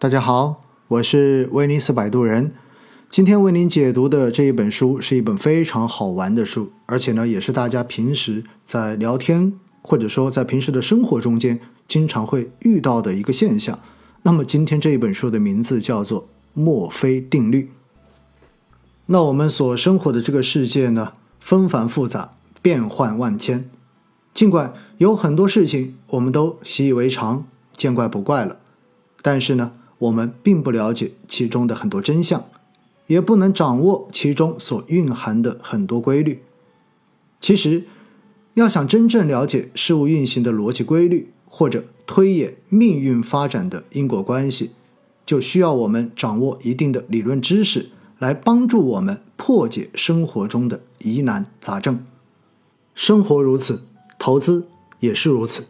大家好，我是威尼斯摆渡人。今天为您解读的这一本书是一本非常好玩的书，而且呢，也是大家平时在聊天或者说在平时的生活中间经常会遇到的一个现象。那么今天这一本书的名字叫做《墨菲定律》。那我们所生活的这个世界呢，纷繁复杂，变幻万千。尽管有很多事情我们都习以为常，见怪不怪了，但是呢，我们并不了解其中的很多真相，也不能掌握其中所蕴含的很多规律。其实，要想真正了解事物运行的逻辑规律，或者推演命运发展的因果关系，就需要我们掌握一定的理论知识，来帮助我们破解生活中的疑难杂症。生活如此。投资也是如此。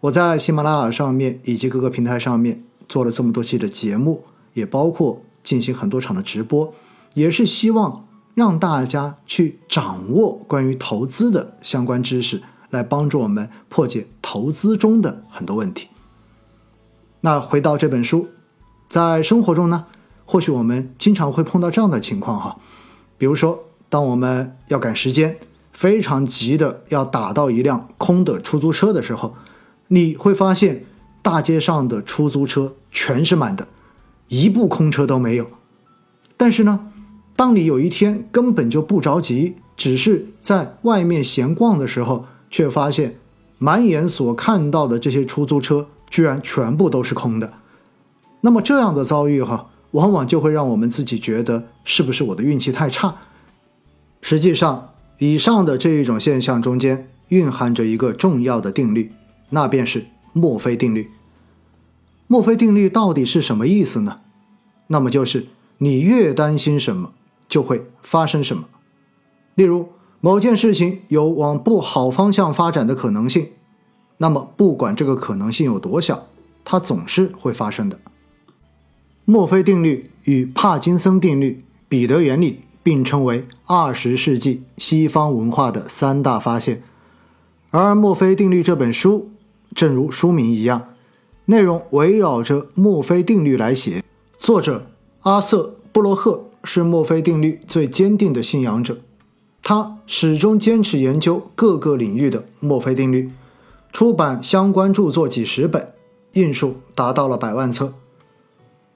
我在喜马拉雅上面以及各个平台上面做了这么多期的节目，也包括进行很多场的直播，也是希望让大家去掌握关于投资的相关知识，来帮助我们破解投资中的很多问题。那回到这本书，在生活中呢，或许我们经常会碰到这样的情况哈，比如说当我们要赶时间。非常急的要打到一辆空的出租车的时候，你会发现大街上的出租车全是满的，一部空车都没有。但是呢，当你有一天根本就不着急，只是在外面闲逛的时候，却发现满眼所看到的这些出租车居然全部都是空的。那么这样的遭遇哈，往往就会让我们自己觉得是不是我的运气太差？实际上。以上的这一种现象中间蕴含着一个重要的定律，那便是墨菲定律。墨菲定律到底是什么意思呢？那么就是你越担心什么，就会发生什么。例如某件事情有往不好方向发展的可能性，那么不管这个可能性有多小，它总是会发生的。墨菲定律与帕金森定律、彼得原理。并称为二十世纪西方文化的三大发现，而《墨菲定律》这本书，正如书名一样，内容围绕着墨菲定律来写。作者阿瑟·布洛赫是墨菲定律最坚定的信仰者，他始终坚持研究各个领域的墨菲定律，出版相关著作几十本，印数达到了百万册。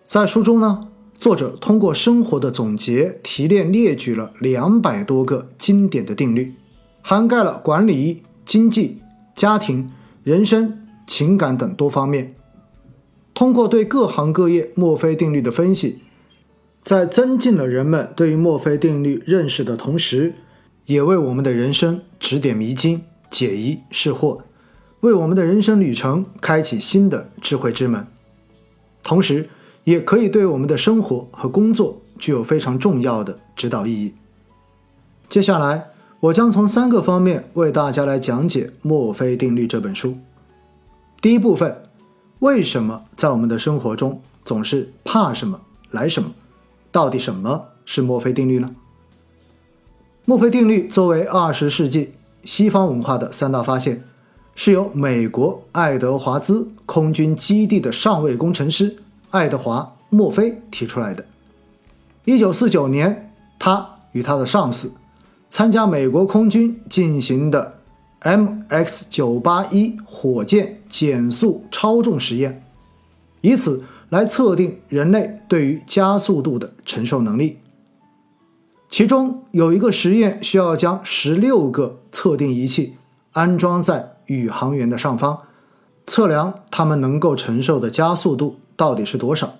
在书中呢。作者通过生活的总结提炼，列举了两百多个经典的定律，涵盖了管理、经济、家庭、人生、情感等多方面。通过对各行各业墨菲定律的分析，在增进了人们对于墨菲定律认识的同时，也为我们的人生指点迷津、解疑释惑，为我们的人生旅程开启新的智慧之门。同时，也可以对我们的生活和工作具有非常重要的指导意义。接下来，我将从三个方面为大家来讲解《墨菲定律》这本书。第一部分，为什么在我们的生活中总是怕什么来什么？到底什么是墨菲定律呢？墨菲定律作为二十世纪西方文化的三大发现，是由美国爱德华兹空军基地的上尉工程师。爱德华·墨菲提出来的。一九四九年，他与他的上司参加美国空军进行的 MX 九八一火箭减速超重实验，以此来测定人类对于加速度的承受能力。其中有一个实验需要将十六个测定仪器安装在宇航员的上方，测量他们能够承受的加速度。到底是多少？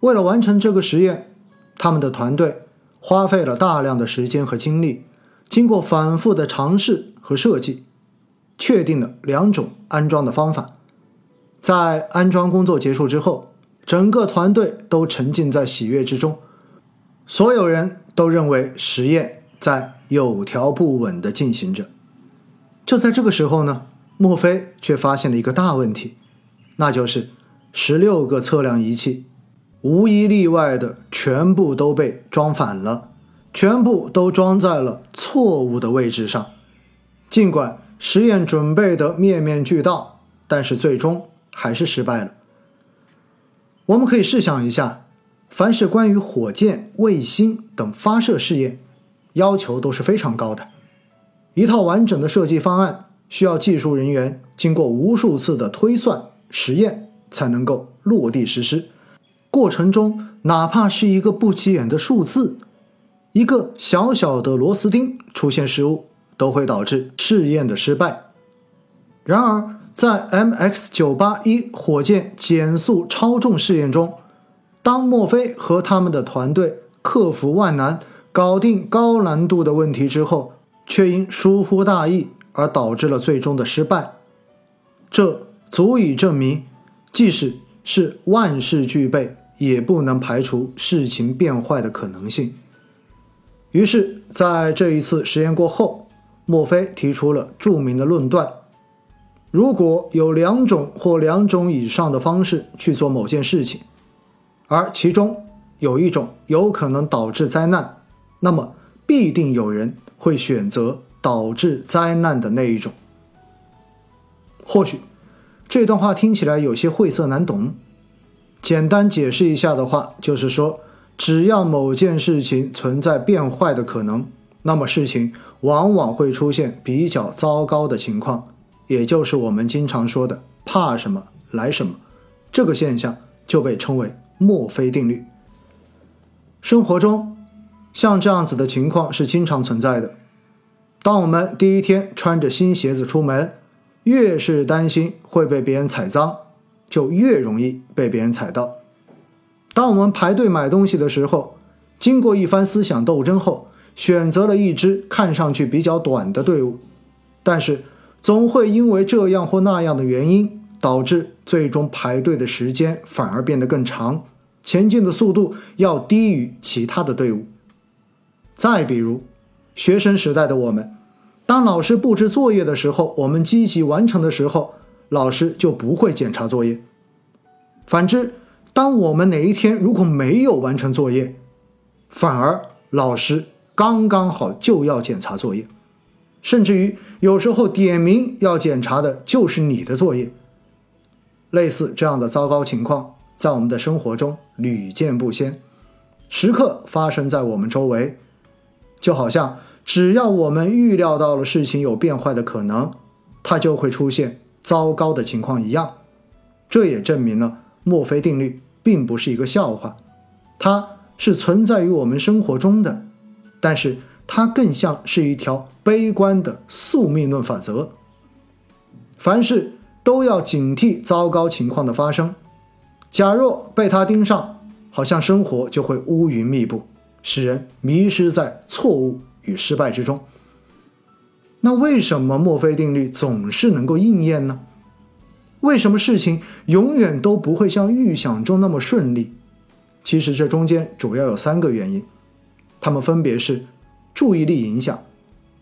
为了完成这个实验，他们的团队花费了大量的时间和精力，经过反复的尝试和设计，确定了两种安装的方法。在安装工作结束之后，整个团队都沉浸在喜悦之中，所有人都认为实验在有条不紊地进行着。就在这个时候呢，墨菲却发现了一个大问题，那就是。十六个测量仪器，无一例外的全部都被装反了，全部都装在了错误的位置上。尽管实验准备的面面俱到，但是最终还是失败了。我们可以试想一下，凡是关于火箭、卫星等发射试验，要求都是非常高的。一套完整的设计方案，需要技术人员经过无数次的推算、实验，才能够落地实施。过程中，哪怕是一个不起眼的数字，一个小小的螺丝钉出现失误，都会导致试验的失败。然而，在 MX 九八一火箭减速超重试验中，当墨菲和他们的团队克服万难，搞定高难度的问题之后，却因疏忽大意而导致了最终的失败。这足以证明，即使是万事俱备，也不能排除事情变坏的可能性。于是，在这一次实验过后，墨菲提出了著名的论断。如果有两种或两种以上的方式去做某件事情，而其中有一种有可能导致灾难，那么必定有人会选择导致灾难的那一种。或许这段话听起来有些晦涩难懂，简单解释一下的话，就是说，只要某件事情存在变坏的可能，那么事情往往会出现比较糟糕的情况。也就是我们经常说的“怕什么来什么”，这个现象就被称为墨菲定律。生活中，像这样子的情况是经常存在的。当我们第一天穿着新鞋子出门，越是担心会被别人踩脏，就越容易被别人踩到。当我们排队买东西的时候，经过一番思想斗争后，选择了一支看上去比较短的队伍，但是。总会因为这样或那样的原因，导致最终排队的时间反而变得更长，前进的速度要低于其他的队伍。再比如，学生时代的我们，当老师布置作业的时候，我们积极完成的时候，老师就不会检查作业；反之，当我们哪一天如果没有完成作业，反而老师刚刚好就要检查作业。甚至于有时候点名要检查的就是你的作业。类似这样的糟糕情况，在我们的生活中屡见不鲜，时刻发生在我们周围。就好像只要我们预料到了事情有变坏的可能，它就会出现糟糕的情况一样。这也证明了墨菲定律并不是一个笑话，它是存在于我们生活中的，但是。它更像是一条悲观的宿命论法则，凡事都要警惕糟糕情况的发生。假若被它盯上，好像生活就会乌云密布，使人迷失在错误与失败之中。那为什么墨菲定律总是能够应验呢？为什么事情永远都不会像预想中那么顺利？其实这中间主要有三个原因，它们分别是。注意力影响、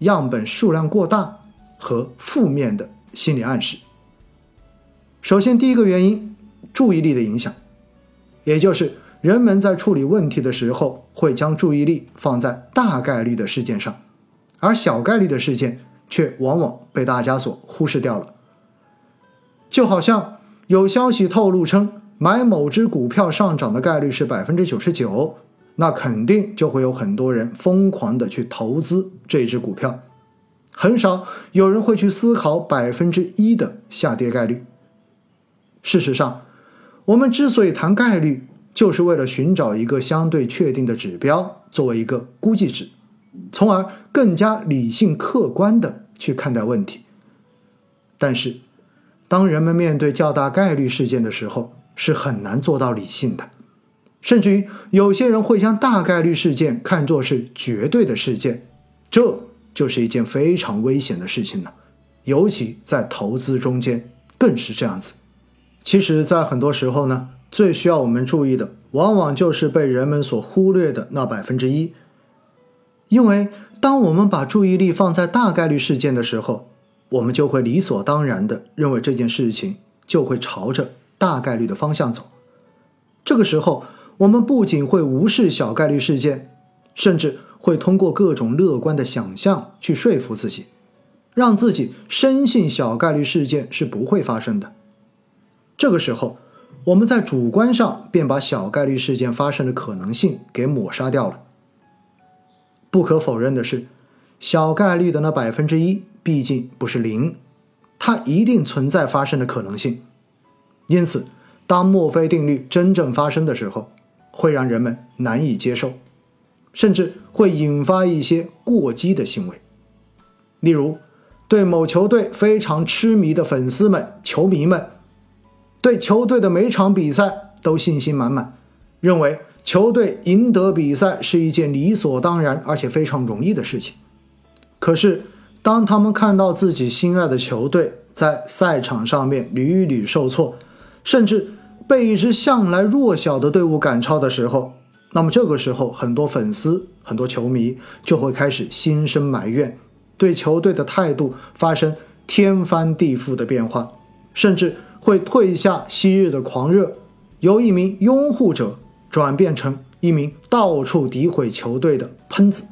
样本数量过大和负面的心理暗示。首先，第一个原因，注意力的影响，也就是人们在处理问题的时候会将注意力放在大概率的事件上，而小概率的事件却往往被大家所忽视掉了。就好像有消息透露称买某只股票上涨的概率是百分之九十九。那肯定就会有很多人疯狂的去投资这只股票，很少有人会去思考百分之一的下跌概率。事实上，我们之所以谈概率，就是为了寻找一个相对确定的指标作为一个估计值，从而更加理性客观的去看待问题。但是，当人们面对较大概率事件的时候，是很难做到理性的。甚至于有些人会将大概率事件看作是绝对的事件，这就是一件非常危险的事情了。尤其在投资中间更是这样子。其实，在很多时候呢，最需要我们注意的，往往就是被人们所忽略的那百分之一。因为当我们把注意力放在大概率事件的时候，我们就会理所当然的认为这件事情就会朝着大概率的方向走。这个时候。我们不仅会无视小概率事件，甚至会通过各种乐观的想象去说服自己，让自己深信小概率事件是不会发生的。这个时候，我们在主观上便把小概率事件发生的可能性给抹杀掉了。不可否认的是，小概率的那百分之一毕竟不是零，它一定存在发生的可能性。因此，当墨菲定律真正发生的时候，会让人们难以接受，甚至会引发一些过激的行为。例如，对某球队非常痴迷的粉丝们、球迷们。对球队的每场比赛都信心满满，认为球队赢得比赛是一件理所当然而且非常容易的事情。可是，当他们看到自己心爱的球队在赛场上面屡屡受挫，甚至被一支向来弱小的队伍赶超的时候，那么这个时候，很多粉丝、很多球迷就会开始心生埋怨，对球队的态度发生天翻地覆的变化，甚至。会褪下昔日的狂热，由一名拥护者转变成一名到处诋毁球队的喷子。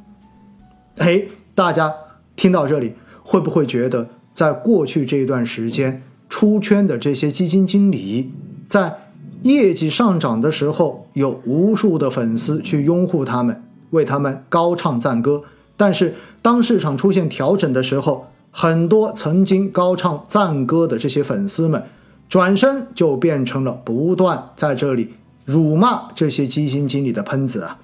哎，大家听到这里，会不会觉得在过去这一段时间出圈的这些基金经理，在业绩上涨的时候，有无数的粉丝去拥护他们，为他们高唱赞歌；但是当市场出现调整的时候，很多曾经高唱赞歌的这些粉丝们。转身就变成了不断在这里辱骂这些基金经理的喷子啊！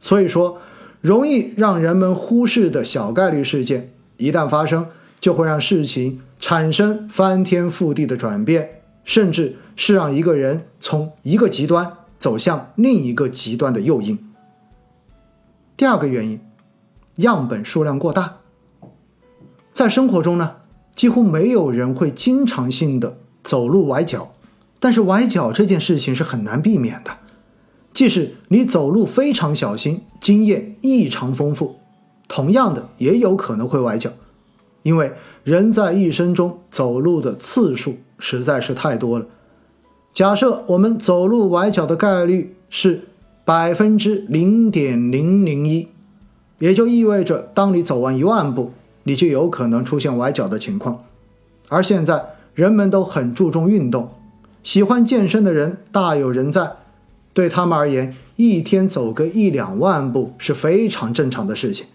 所以说，容易让人们忽视的小概率事件，一旦发生，就会让事情产生翻天覆地的转变，甚至是让一个人从一个极端走向另一个极端的诱因。第二个原因，样本数量过大。在生活中呢，几乎没有人会经常性的。走路崴脚，但是崴脚这件事情是很难避免的。即使你走路非常小心，经验异常丰富，同样的也有可能会崴脚，因为人在一生中走路的次数实在是太多了。假设我们走路崴脚的概率是百分之零点零零一，也就意味着当你走完一万步，你就有可能出现崴脚的情况。而现在。人们都很注重运动，喜欢健身的人大有人在。对他们而言，一天走个一两万步是非常正常的事情。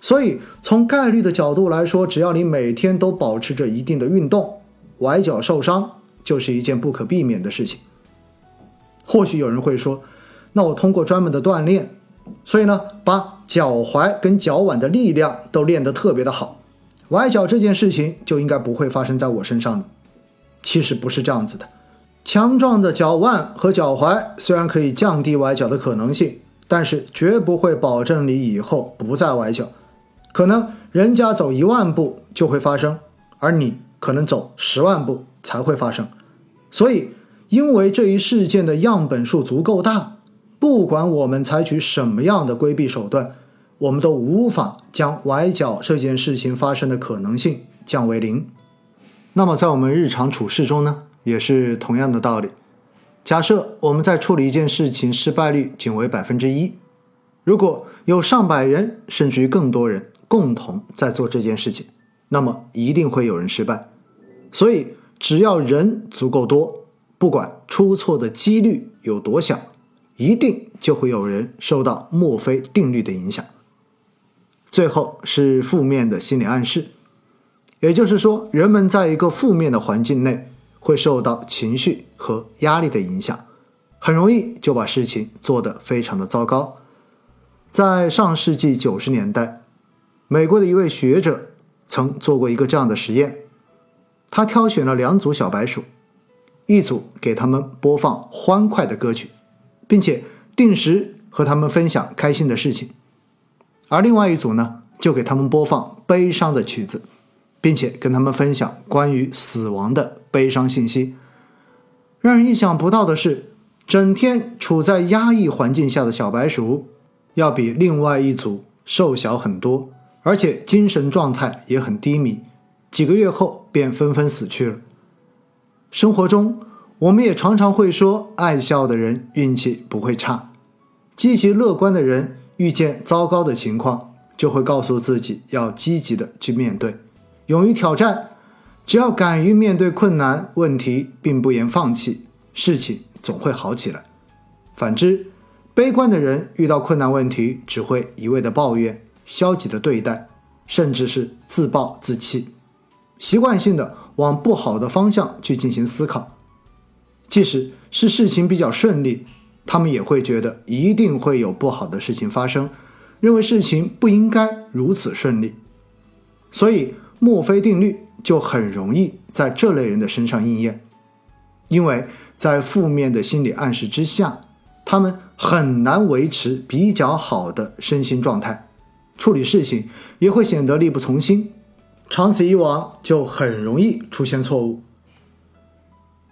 所以，从概率的角度来说，只要你每天都保持着一定的运动，崴脚受伤就是一件不可避免的事情。或许有人会说：“那我通过专门的锻炼，所以呢，把脚踝跟脚腕的力量都练得特别的好。”崴脚这件事情就应该不会发生在我身上了。其实不是这样子的，强壮的脚腕和脚踝虽然可以降低崴脚的可能性，但是绝不会保证你以后不再崴脚。可能人家走一万步就会发生，而你可能走十万步才会发生。所以，因为这一事件的样本数足够大，不管我们采取什么样的规避手段。我们都无法将崴脚这件事情发生的可能性降为零。那么，在我们日常处事中呢，也是同样的道理。假设我们在处理一件事情失败率仅为百分之一，如果有上百人甚至于更多人共同在做这件事情，那么一定会有人失败。所以，只要人足够多，不管出错的几率有多小，一定就会有人受到墨菲定律的影响。最后是负面的心理暗示，也就是说，人们在一个负面的环境内会受到情绪和压力的影响，很容易就把事情做得非常的糟糕。在上世纪九十年代，美国的一位学者曾做过一个这样的实验，他挑选了两组小白鼠，一组给他们播放欢快的歌曲，并且定时和他们分享开心的事情。而另外一组呢，就给他们播放悲伤的曲子，并且跟他们分享关于死亡的悲伤信息。让人意想不到的是，整天处在压抑环境下的小白鼠，要比另外一组瘦小很多，而且精神状态也很低迷。几个月后，便纷纷死去了。生活中，我们也常常会说，爱笑的人运气不会差，积极乐观的人。遇见糟糕的情况，就会告诉自己要积极的去面对，勇于挑战。只要敢于面对困难问题，并不言放弃，事情总会好起来。反之，悲观的人遇到困难问题只会一味的抱怨、消极的对待，甚至是自暴自弃，习惯性的往不好的方向去进行思考。即使是事情比较顺利，他们也会觉得一定会有不好的事情发生，认为事情不应该如此顺利。所以，墨菲定律就很容易在这类人的身上应验，因为在负面的心理暗示之下，他们很难维持比较好的身心状态，处理事情也会显得力不从心，长此以往就很容易出现错误。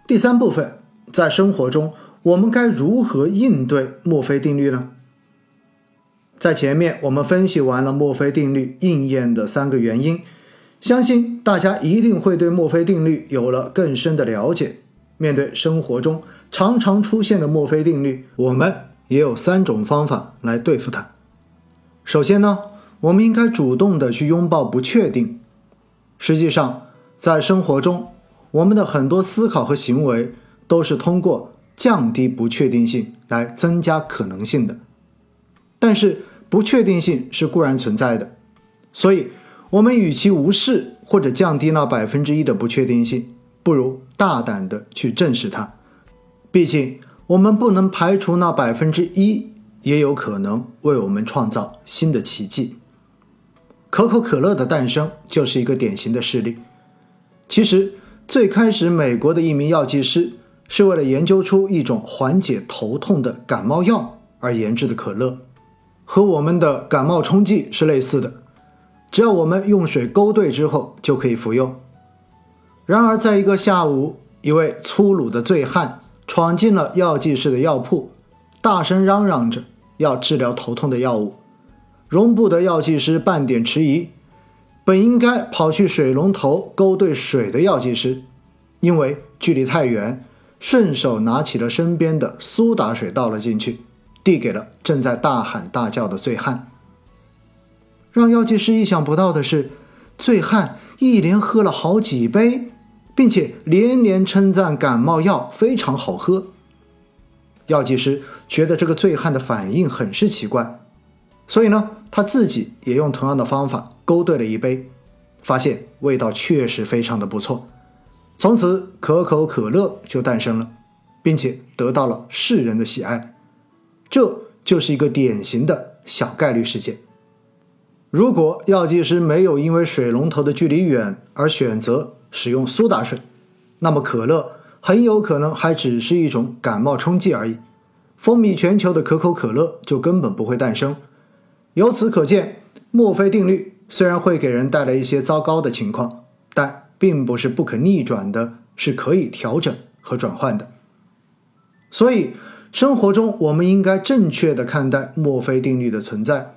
第三部分。在生活中，我们该如何应对墨菲定律呢？在前面我们分析完了墨菲定律应验的三个原因，相信大家一定会对墨菲定律有了更深的了解。面对生活中常常出现的墨菲定律，我们也有三种方法来对付它。首先呢，我们应该主动的去拥抱不确定。实际上，在生活中，我们的很多思考和行为。都是通过降低不确定性来增加可能性的，但是不确定性是固然存在的，所以我们与其无视或者降低那百分之一的不确定性，不如大胆的去正视它。毕竟我们不能排除那百分之一也有可能为我们创造新的奇迹。可口可乐的诞生就是一个典型的事例。其实最开始，美国的一名药剂师。是为了研究出一种缓解头痛的感冒药而研制的可乐，和我们的感冒冲剂是类似的，只要我们用水勾兑之后就可以服用。然而，在一个下午，一位粗鲁的醉汉闯进了药剂师的药铺，大声嚷嚷着要治疗头痛的药物，容不得药剂师半点迟疑。本应该跑去水龙头勾兑水的药剂师，因为距离太远。顺手拿起了身边的苏打水，倒了进去，递给了正在大喊大叫的醉汉。让药剂师意想不到的是，醉汉一连喝了好几杯，并且连连称赞感冒药非常好喝。药剂师觉得这个醉汉的反应很是奇怪，所以呢，他自己也用同样的方法勾兑了一杯，发现味道确实非常的不错。从此，可口可乐就诞生了，并且得到了世人的喜爱。这就是一个典型的小概率事件。如果药剂师没有因为水龙头的距离远而选择使用苏打水，那么可乐很有可能还只是一种感冒冲剂而已，风靡全球的可口可乐就根本不会诞生。由此可见，墨菲定律虽然会给人带来一些糟糕的情况，但。并不是不可逆转的，是可以调整和转换的。所以，生活中我们应该正确的看待墨菲定律的存在。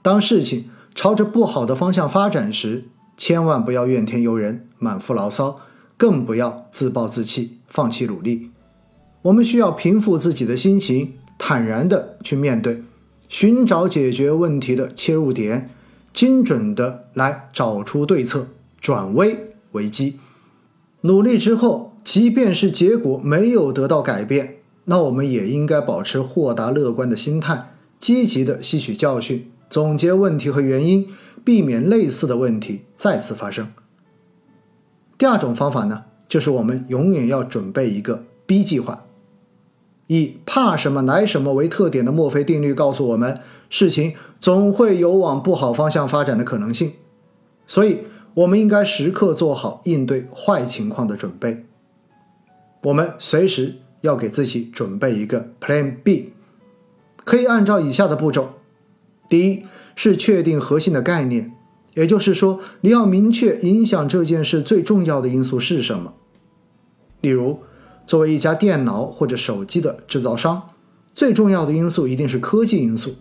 当事情朝着不好的方向发展时，千万不要怨天尤人、满腹牢骚，更不要自暴自弃、放弃努力。我们需要平复自己的心情，坦然的去面对，寻找解决问题的切入点，精准的来找出对策，转危。为机，努力之后，即便是结果没有得到改变，那我们也应该保持豁达乐观的心态，积极的吸取教训，总结问题和原因，避免类似的问题再次发生。第二种方法呢，就是我们永远要准备一个 B 计划。以怕什么来什么为特点的墨菲定律告诉我们，事情总会有往不好方向发展的可能性，所以。我们应该时刻做好应对坏情况的准备。我们随时要给自己准备一个 Plan B，可以按照以下的步骤：第一是确定核心的概念，也就是说，你要明确影响这件事最重要的因素是什么。例如，作为一家电脑或者手机的制造商，最重要的因素一定是科技因素，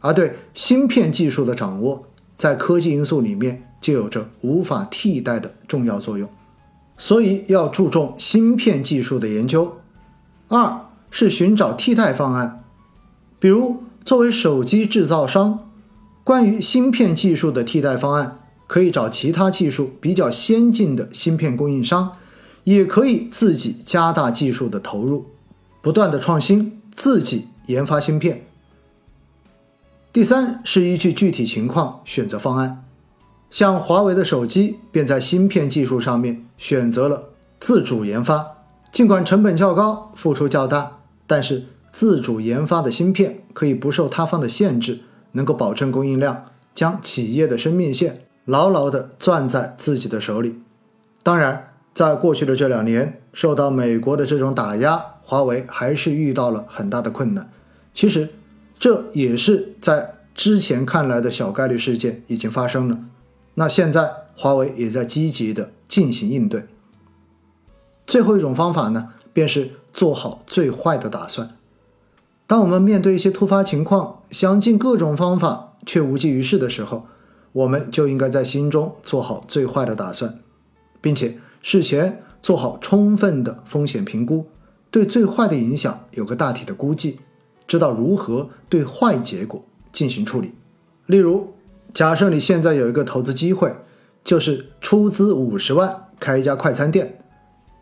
而对芯片技术的掌握，在科技因素里面。就有着无法替代的重要作用，所以要注重芯片技术的研究。二是寻找替代方案，比如作为手机制造商，关于芯片技术的替代方案，可以找其他技术比较先进的芯片供应商，也可以自己加大技术的投入，不断的创新，自己研发芯片。第三是依据具体情况选择方案，像华为的手机便在芯片技术上面选择了自主研发，尽管成本较高，付出较大，但是自主研发的芯片可以不受他方的限制，能够保证供应量，将企业的生命线牢牢地攥在自己的手里。当然。在过去的这两年，受到美国的这种打压，华为还是遇到了很大的困难。其实，这也是在之前看来的小概率事件已经发生了。那现在，华为也在积极的进行应对。最后一种方法呢，便是做好最坏的打算。当我们面对一些突发情况，想尽各种方法却无济于事的时候，我们就应该在心中做好最坏的打算，并且。事前做好充分的风险评估，对最坏的影响有个大体的估计，知道如何对坏结果进行处理。例如，假设你现在有一个投资机会，就是出资五十万开一家快餐店，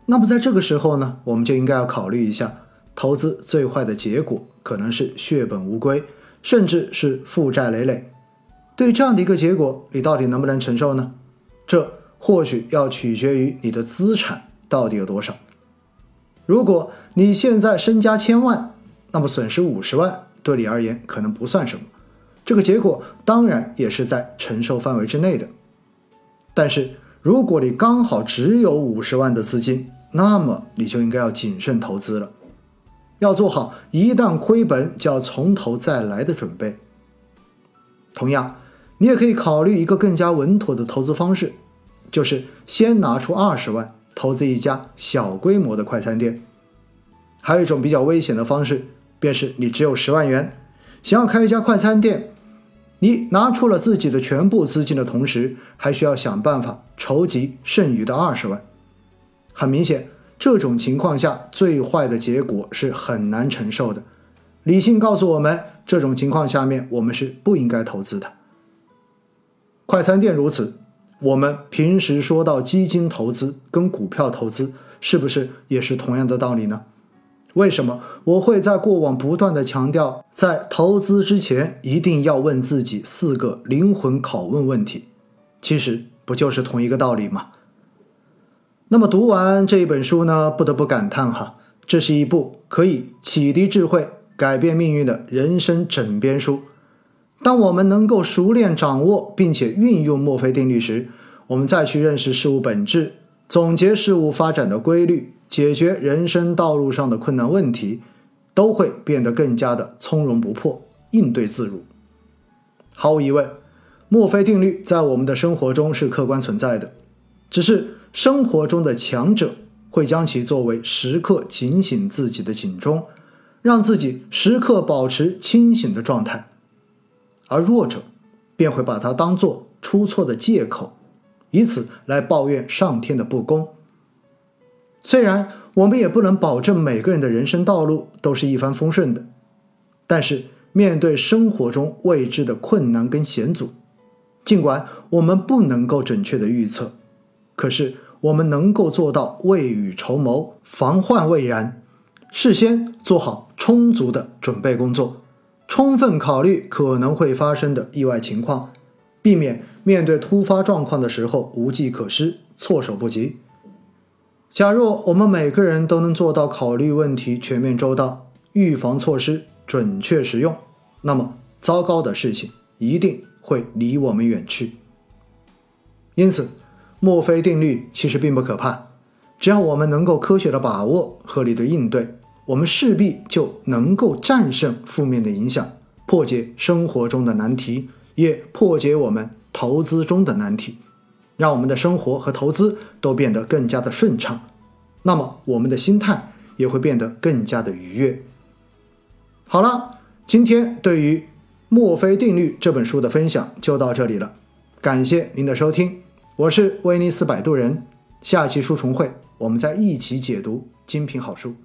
那么在这个时候呢，我们就应该要考虑一下，投资最坏的结果可能是血本无归，甚至是负债累累。对这样的一个结果，你到底能不能承受呢？这。或许要取决于你的资产到底有多少。如果你现在身家千万，那么损失五十万对你而言可能不算什么，这个结果当然也是在承受范围之内的。但是如果你刚好只有五十万的资金，那么你就应该要谨慎投资了，要做好一旦亏本就要从头再来的准备。同样，你也可以考虑一个更加稳妥的投资方式。就是先拿出二十万投资一家小规模的快餐店，还有一种比较危险的方式，便是你只有十万元，想要开一家快餐店，你拿出了自己的全部资金的同时，还需要想办法筹集剩余的二十万。很明显，这种情况下最坏的结果是很难承受的。理性告诉我们，这种情况下面我们是不应该投资的。快餐店如此。我们平时说到基金投资跟股票投资，是不是也是同样的道理呢？为什么我会在过往不断的强调，在投资之前一定要问自己四个灵魂拷问问题？其实不就是同一个道理吗？那么读完这一本书呢，不得不感叹哈，这是一部可以启迪智慧、改变命运的人生枕边书。当我们能够熟练掌握并且运用墨菲定律时，我们再去认识事物本质，总结事物发展的规律，解决人生道路上的困难问题，都会变得更加的从容不迫，应对自如。毫无疑问，墨菲定律在我们的生活中是客观存在的，只是生活中的强者会将其作为时刻警醒自己的警钟，让自己时刻保持清醒的状态。而弱者便会把它当做出错的借口，以此来抱怨上天的不公。虽然我们也不能保证每个人的人生道路都是一帆风顺的，但是面对生活中未知的困难跟险阻，尽管我们不能够准确的预测，可是我们能够做到未雨绸缪、防患未然，事先做好充足的准备工作。充分考虑可能会发生的意外情况，避免面对突发状况的时候无计可施、措手不及。假若我们每个人都能做到考虑问题全面周到、预防措施准确实用，那么糟糕的事情一定会离我们远去。因此，墨菲定律其实并不可怕，只要我们能够科学的把握、合理的应对。我们势必就能够战胜负面的影响，破解生活中的难题，也破解我们投资中的难题，让我们的生活和投资都变得更加的顺畅。那么，我们的心态也会变得更加的愉悦。好了，今天对于《墨菲定律》这本书的分享就到这里了，感谢您的收听，我是威尼斯摆渡人。下期书重会，我们再一起解读精品好书。